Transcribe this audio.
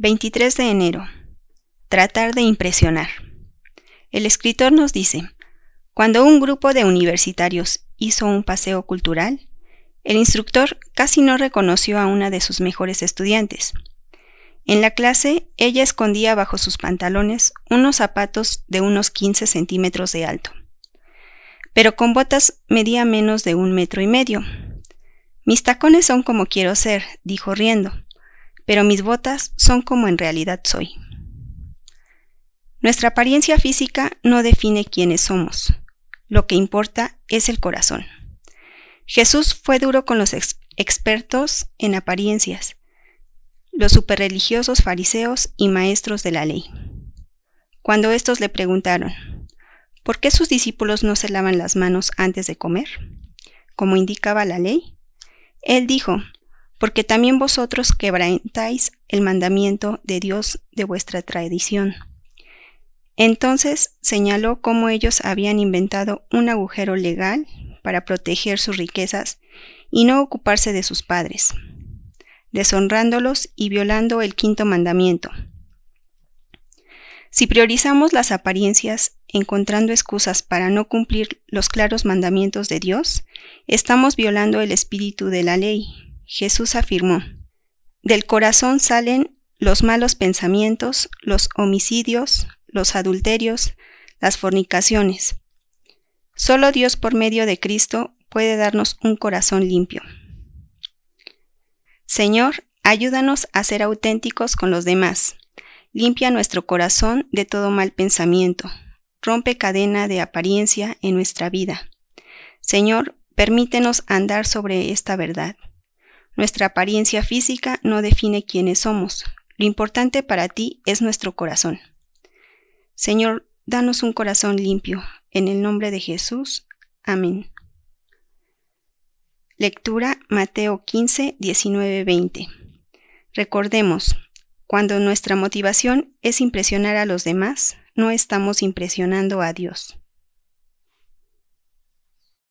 23 de enero. Tratar de impresionar. El escritor nos dice, cuando un grupo de universitarios hizo un paseo cultural, el instructor casi no reconoció a una de sus mejores estudiantes. En la clase, ella escondía bajo sus pantalones unos zapatos de unos 15 centímetros de alto, pero con botas medía menos de un metro y medio. Mis tacones son como quiero ser, dijo riendo, pero mis botas son como en realidad soy. Nuestra apariencia física no define quiénes somos. Lo que importa es el corazón. Jesús fue duro con los expertos en apariencias, los superreligiosos fariseos y maestros de la ley. Cuando estos le preguntaron, ¿por qué sus discípulos no se lavan las manos antes de comer? Como indicaba la ley, él dijo, porque también vosotros quebrantáis el mandamiento de Dios de vuestra tradición. Entonces señaló cómo ellos habían inventado un agujero legal para proteger sus riquezas y no ocuparse de sus padres deshonrándolos y violando el quinto mandamiento. Si priorizamos las apariencias encontrando excusas para no cumplir los claros mandamientos de Dios, estamos violando el espíritu de la ley. Jesús afirmó, del corazón salen los malos pensamientos, los homicidios, los adulterios, las fornicaciones. Solo Dios por medio de Cristo puede darnos un corazón limpio. Señor, ayúdanos a ser auténticos con los demás. Limpia nuestro corazón de todo mal pensamiento. Rompe cadena de apariencia en nuestra vida. Señor, permítenos andar sobre esta verdad. Nuestra apariencia física no define quiénes somos. Lo importante para ti es nuestro corazón. Señor, danos un corazón limpio. En el nombre de Jesús. Amén. Lectura Mateo 15, 19, 20. Recordemos, cuando nuestra motivación es impresionar a los demás, no estamos impresionando a Dios.